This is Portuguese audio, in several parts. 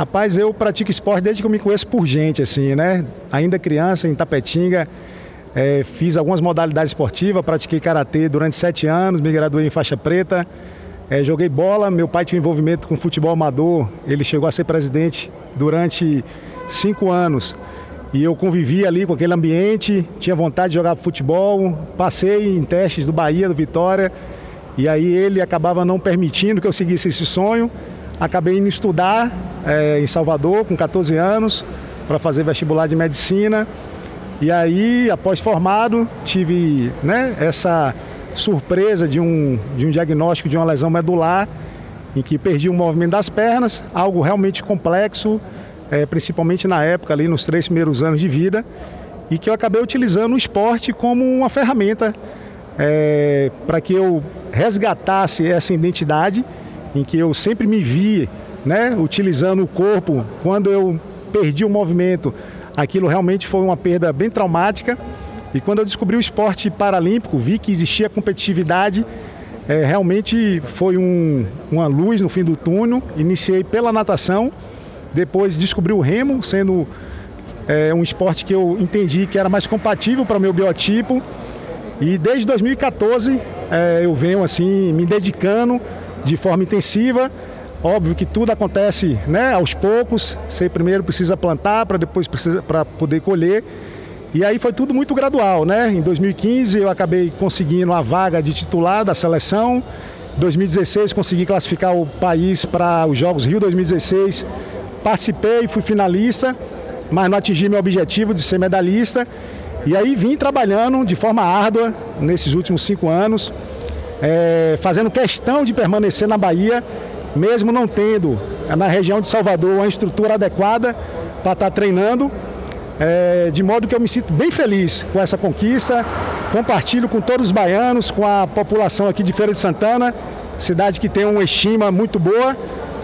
Rapaz, eu pratico esporte desde que eu me conheço por gente, assim, né? Ainda criança, em Tapetinga, é, fiz algumas modalidades esportivas, pratiquei karatê durante sete anos, me graduei em faixa preta, é, joguei bola. Meu pai tinha envolvimento com futebol amador, ele chegou a ser presidente durante cinco anos. E eu convivi ali com aquele ambiente, tinha vontade de jogar futebol, passei em testes do Bahia, do Vitória, e aí ele acabava não permitindo que eu seguisse esse sonho. Acabei indo estudar é, em Salvador com 14 anos para fazer vestibular de medicina. E aí, após formado, tive né, essa surpresa de um, de um diagnóstico de uma lesão medular, em que perdi o movimento das pernas, algo realmente complexo, é, principalmente na época, ali nos três primeiros anos de vida, e que eu acabei utilizando o esporte como uma ferramenta é, para que eu resgatasse essa identidade em que eu sempre me vi né, utilizando o corpo quando eu perdi o movimento Aquilo realmente foi uma perda bem traumática. E quando eu descobri o esporte paralímpico, vi que existia competitividade. É, realmente foi um, uma luz no fim do túnel. Iniciei pela natação, depois descobri o remo, sendo é, um esporte que eu entendi que era mais compatível para o meu biotipo. E desde 2014 é, eu venho assim me dedicando de forma intensiva Óbvio que tudo acontece né, aos poucos. Você primeiro precisa plantar para depois para poder colher. E aí foi tudo muito gradual, né? Em 2015 eu acabei conseguindo a vaga de titular da seleção. Em 2016 consegui classificar o país para os Jogos Rio 2016. Participei, fui finalista, mas não atingi meu objetivo de ser medalhista. E aí vim trabalhando de forma árdua nesses últimos cinco anos, é, fazendo questão de permanecer na Bahia mesmo não tendo eh, na região de Salvador uma estrutura adequada para estar tá treinando, é, de modo que eu me sinto bem feliz com essa conquista. Compartilho com todos os baianos, com a população aqui de Feira de Santana, cidade que tem uma estima muito boa,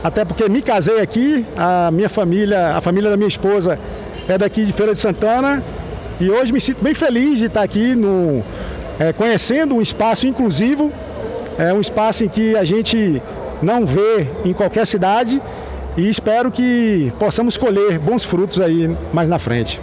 até porque me casei aqui, a minha família, a família da minha esposa é daqui de Feira de Santana. E hoje me sinto bem feliz de estar aqui no, é, conhecendo um espaço inclusivo, é um espaço em que a gente não vê em qualquer cidade e espero que possamos colher bons frutos aí mais na frente.